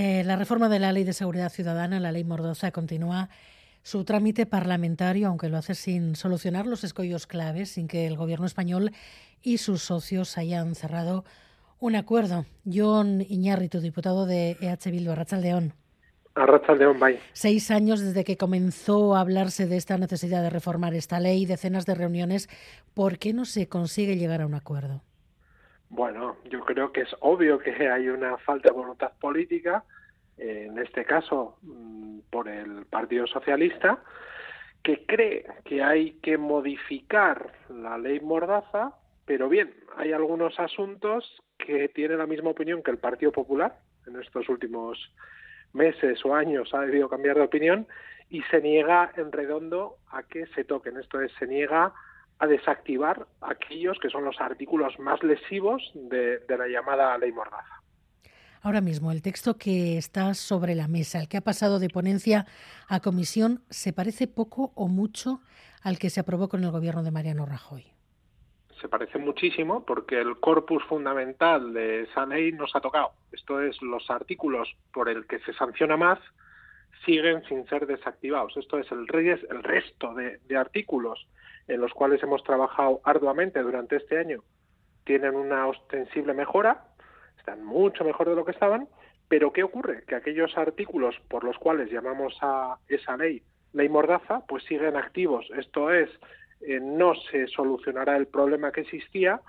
Eh, la reforma de la Ley de Seguridad Ciudadana, la Ley Mordoza, continúa su trámite parlamentario, aunque lo hace sin solucionar los escollos claves, sin que el Gobierno español y sus socios hayan cerrado un acuerdo. John Iñárritu, diputado de EH Bildu, Arrachaldeón. Arrachaldeón, bye. Seis años desde que comenzó a hablarse de esta necesidad de reformar esta ley, decenas de reuniones. ¿Por qué no se consigue llegar a un acuerdo? Bueno, yo creo que es obvio que hay una falta de voluntad política, en este caso mm, por el Partido Socialista, que cree que hay que modificar la ley Mordaza, pero bien, hay algunos asuntos que tienen la misma opinión que el Partido Popular en estos últimos meses o años ha debido cambiar de opinión y se niega en redondo a que se toquen. Esto es, se niega a desactivar aquellos que son los artículos más lesivos de, la llamada ley Mordaza. Ahora mismo, el texto que está sobre la mesa, el que ha pasado de ponencia a comisión, ¿se parece poco o mucho al que se aprobó con el gobierno de Mariano Rajoy? Se parece muchísimo porque el corpus fundamental de esa ley nos ha tocado. Esto es, los artículos por el que se sanciona más siguen sin ser desactivados. Esto es, el, el resto de artículos en los cuales hemos trabajado arduamente durante este año tienen una ostensible mejora, están mucho mejor de lo que estaban, pero ¿qué ocurre? Que aquellos artículos por los cuales llamamos a esa ley ley mordaza, pues siguen activos. Esto es, eh, no se solucionará el problema que existía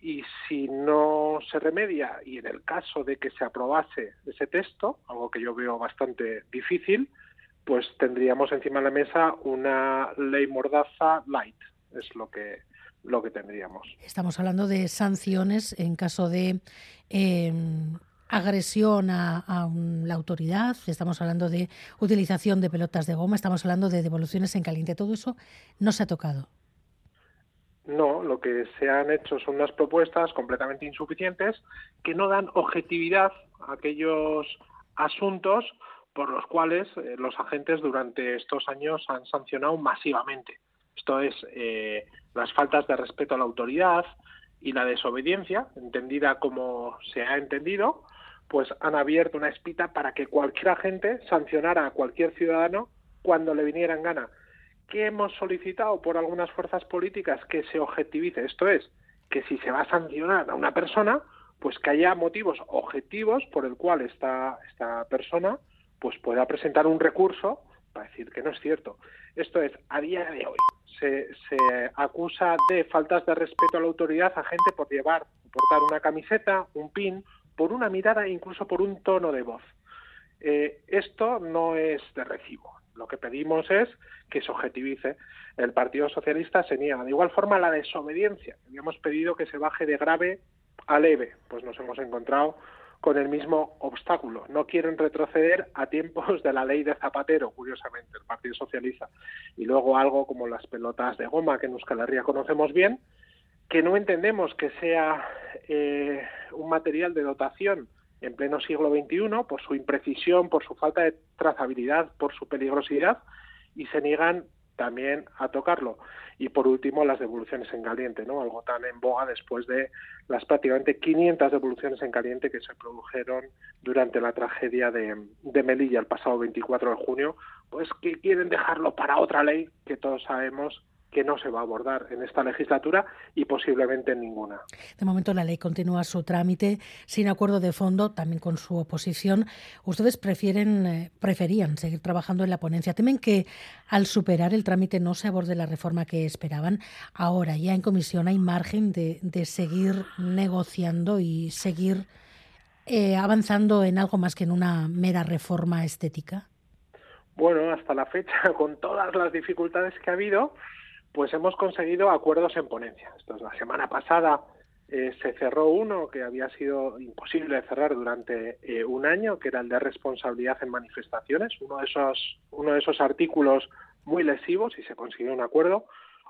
y si no se remedia, y en el caso de que se aprobase ese texto, algo que yo veo bastante difícil, pues tendríamos encima de la mesa una ley mordaza light, es lo que lo que tendríamos. Estamos hablando de sanciones en caso de em, agresión a, la autoridad, estamos hablando de utilización de pelotas de goma, estamos hablando de devoluciones en caliente. Todo eso no se ha tocado. No, lo que se han hecho son unas propuestas completamente insuficientes que no dan objetividad a aquellos asuntos por los cuales eh, los agentes durante estos años han sancionado masivamente. Esto es eh, las faltas de respeto a la autoridad y la desobediencia, entendida como se ha entendido, pues han abierto una espita para que cualquier agente sancionara a cualquier ciudadano cuando le viniera en gana. ¿Qué hemos solicitado por algunas fuerzas políticas? Que se objetivice. Esto es, que si se va a sancionar a una persona, pues que haya motivos objetivos por el cual esta, esta persona pues pueda presentar un recurso para decir que no es cierto. Esto es, a día de hoy se, se acusa de faltas de respeto a la autoridad a gente por llevar, portar una camiseta, un pin, por una mirada e incluso por un tono de voz. Eh, esto no es de recibo. Lo que pedimos es que se objetivice. El Partido Socialista se niega. De igual forma, la desobediencia. Habíamos pedido que se baje de grave a leve. Pues nos hemos encontrado con el mismo obstáculo. No quieren retroceder a tiempos de la ley de Zapatero, curiosamente, el Partido Socialista. Y luego algo como las pelotas de goma que en Euskal Herria conocemos bien, que no entendemos que sea eh, un material de dotación en pleno siglo XXI por su imprecisión, por su falta de trazabilidad, por su peligrosidad, y se niegan también a tocarlo. Y por último, las devoluciones en caliente, ¿no? Algo tan en boga después de las prácticamente 500 devoluciones en caliente que se produjeron durante la tragedia de, de Melilla el pasado 24 de junio, pues que quieren dejarlo para otra ley que todos sabemos que no se va a abordar en esta legislatura y posiblemente en ninguna. De momento la ley continúa su trámite sin acuerdo de fondo, también con su oposición. Ustedes prefieren, eh, preferían seguir trabajando en la ponencia. Temen que al superar el trámite no se aborde la reforma que esperaban. Ahora ya en comisión hay margen de, seguir negociando y seguir eh, avanzando en algo más que en una mera reforma estética. Bueno, hasta la fecha, con todas las dificultades que ha habido, pues hemos conseguido acuerdos en ponencia. Esto es, la semana pasada eh, se cerró uno que había sido imposible cerrar durante eh, un año, que era el de responsabilidad en manifestaciones, uno de esos, uno de esos artículos muy lesivos y se consiguió un acuerdo.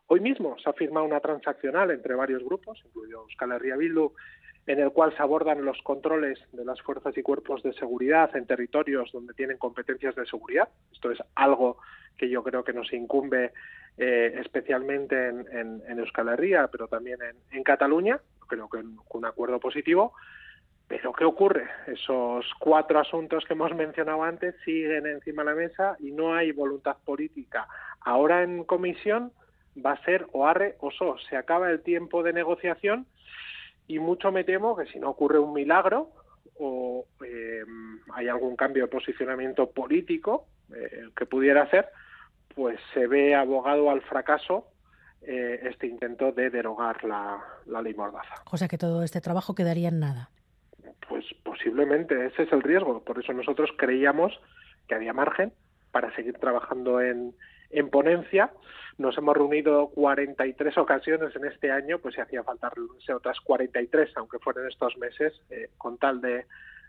Hoy mismo se ha firmado una transaccional entre varios grupos, incluido Euskal Herria Bildu, en el cual se abordan los controles de las fuerzas y cuerpos de seguridad en territorios donde tienen competencias de seguridad. Esto es algo que yo creo que nos incumbe eh, especialmente en, Euskal Herria, pero también en, Cataluña, creo que un acuerdo positivo. Pero ¿qué ocurre? Esos cuatro asuntos que hemos mencionado antes siguen encima de la mesa y no hay voluntad política. Ahora en comisión va a ser o arre o so. Se acaba el tiempo de negociación y mucho me temo que si no ocurre un milagro o eh, hay algún cambio de posicionamiento político eh, que pudiera ser, pues se ve abogado al fracaso eh, este intento de derogar la, la ley Mordaza. O sea que todo este trabajo quedaría en nada. Pues posiblemente, ese es el riesgo. Por eso nosotros creíamos que había margen para seguir trabajando en, en ponencia. Nos hemos reunido 43 ocasiones en este año, pues si hacía falta reunirse otras 43, aunque fueran estos meses, eh, con tal de,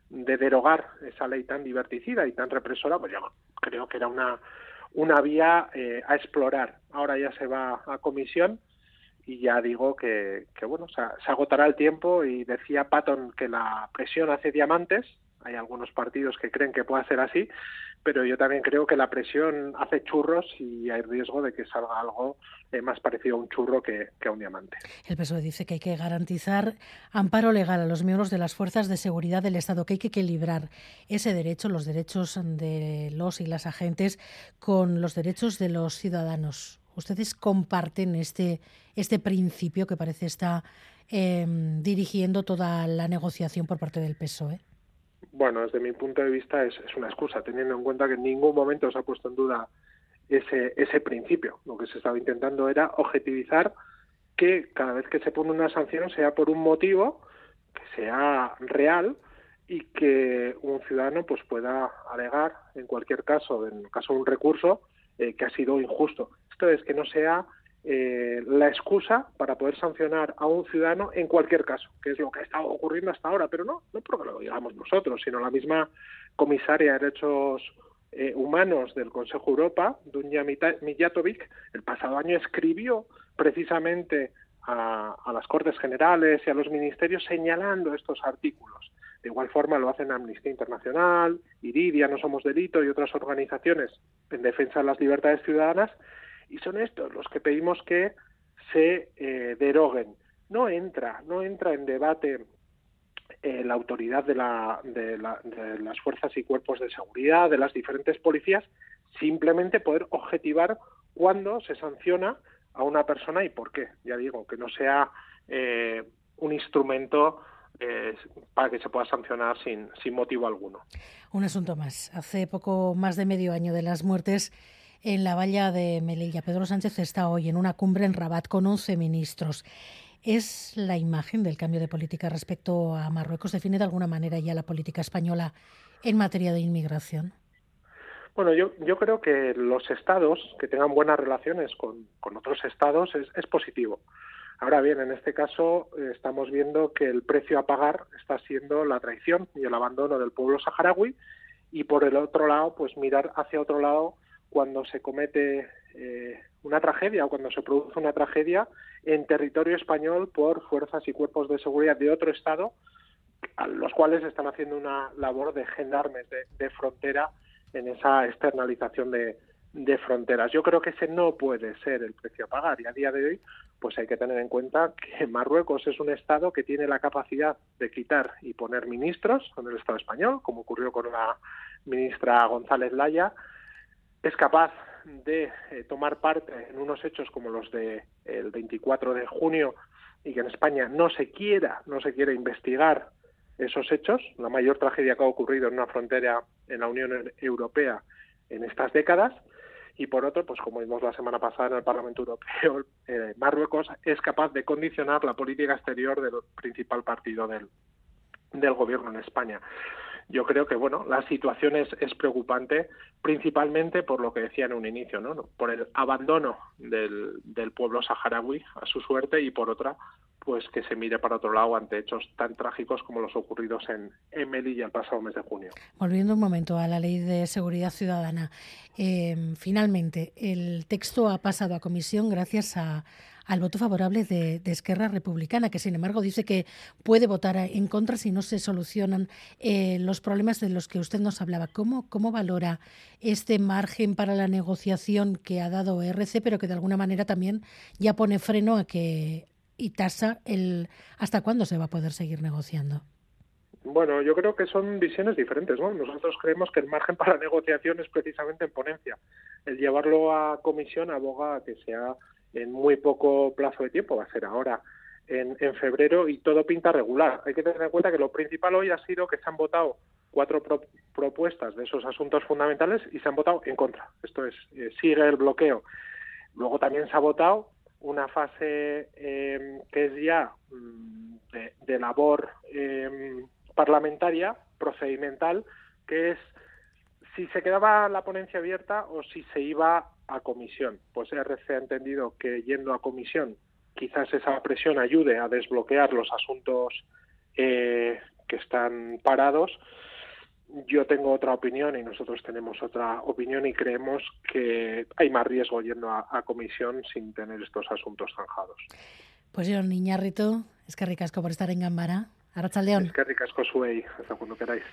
de derogar esa ley tan diverticida y tan represora, pues yo creo que era una, una vía eh, a explorar. Ahora ya se va a comisión y ya digo que, que bueno, se agotará el tiempo y decía Patton que la presión hace diamantes. Hay algunos partidos que creen que puede ser así, pero yo también creo que la presión hace churros y hay riesgo de que salga algo eh, más parecido a un churro que, a un diamante. El PSOE dice que hay que garantizar amparo legal a los miembros de las fuerzas de seguridad del Estado, que hay que equilibrar ese derecho, los derechos de los y las agentes, con los derechos de los ciudadanos. ¿Ustedes comparten este, este principio que parece estar em, dirigiendo toda la negociación por parte del PSOE? Bueno, desde mi punto de vista es, una excusa, teniendo en cuenta que en ningún momento se ha puesto en duda ese, ese principio. Lo que se estaba intentando era objetivizar que cada vez que se pone una sanción sea por un motivo que sea real y que un ciudadano pues pueda alegar en cualquier caso, en el caso de un recurso, eh, que ha sido injusto. Esto es que no sea eh, la excusa para poder sancionar a un ciudadano en cualquier caso, que es lo que ha estado ocurriendo hasta ahora, pero no, no porque lo digamos nosotros, sino la misma comisaria de Derechos eh, Humanos del Consejo Europa, Dunja Mijatovic, el pasado año escribió precisamente a, a, las Cortes Generales y a los ministerios señalando estos artículos. De igual forma lo hacen Amnistía Internacional, Iridia, No Somos Delito y otras organizaciones en defensa de las libertades ciudadanas y son estos los que pedimos que se eh, deroguen. No entra, no entra en debate eh, la autoridad de, la, de, las fuerzas y cuerpos de seguridad, de las diferentes policías, simplemente poder objetivar cuándo se sanciona a una persona y por qué. Ya digo, que no sea eh, un instrumento para que se pueda sancionar sin, sin motivo alguno. Un asunto más. Hace poco más de medio año de las muertes en la valla de Melilla. Pedro Sánchez está hoy en una cumbre en Rabat con 11 ministros. ¿Es la imagen del cambio de política respecto a Marruecos? ¿Define de alguna manera ya la política española en materia de inmigración? Bueno, yo, creo que los estados que tengan buenas relaciones con, otros estados es, es, positivo. Ahora bien, en este caso eh, estamos viendo que el precio a pagar está siendo la traición y el abandono del pueblo saharaui y por el otro lado, pues mirar hacia otro lado cuando se comete eh, una tragedia o cuando se produce una tragedia en territorio español por fuerzas y cuerpos de seguridad de otro Estado, a los cuales están haciendo una labor de gendarmes de, frontera en esa externalización de, fronteras. Yo creo que ese no puede ser el precio a pagar y a día de hoy pues hay que tener en cuenta que Marruecos es un Estado que tiene la capacidad de quitar y poner ministros en el Estado español, como ocurrió con la ministra González Laya, es capaz de eh, tomar parte en unos hechos como los de, 24 de junio y que en España no se quiera, no se quiere investigar esos hechos, la mayor tragedia que ha ocurrido en una frontera en la Unión Europea en estas décadas, y por otro, pues como vimos la semana pasada en el Parlamento Europeo, eh, Marruecos es capaz de condicionar la política exterior del principal partido del, del gobierno en España yo creo que bueno la situación es, es preocupante principalmente por lo que decía en un inicio no por el abandono del, pueblo saharaui a su suerte y por otra pues que se mire para otro lado ante hechos tan trágicos como los ocurridos en, en Melilla el pasado mes de junio. Volviendo un momento a la ley de seguridad ciudadana, eh, finalmente el texto ha pasado a comisión gracias a, al voto favorable de, Esquerra Republicana, que sin embargo dice que puede votar en contra si no se solucionan eh, los problemas de los que usted nos hablaba. ¿Cómo, ¿Cómo valora este margen para la negociación que ha dado RC, pero que de alguna manera también ya pone freno a que y tasa el hasta cuándo se va a poder seguir negociando? Bueno, yo creo que son visiones diferentes, ¿no? Nosotros creemos que el margen para negociación es precisamente en ponencia. El llevarlo a comisión aboga a que sea en muy poco plazo de tiempo, va a ser ahora en, febrero y todo pinta regular. Hay que tener en cuenta que lo principal hoy ha sido que se han votado cuatro propuestas de esos asuntos fundamentales y se han votado en contra. Esto es, eh, sigue el bloqueo. Luego también se ha votado una fase eh, que es ya mm, de, labor eh, parlamentaria, procedimental, que es si se quedaba la ponencia abierta o si se iba a comisión. Pues RC ha entendido que yendo a comisión quizás esa presión ayude a desbloquear los asuntos eh, que están parados. Yo tengo otra opinión y nosotros tenemos otra opinión y creemos que hay más riesgo yendo a, comisión sin tener estos asuntos zanjados. Pues yo, Niñarrito, es que ricasco por estar en Gambara. Arrachaldeón. Es que ricasco suey, hasta cuando queráis.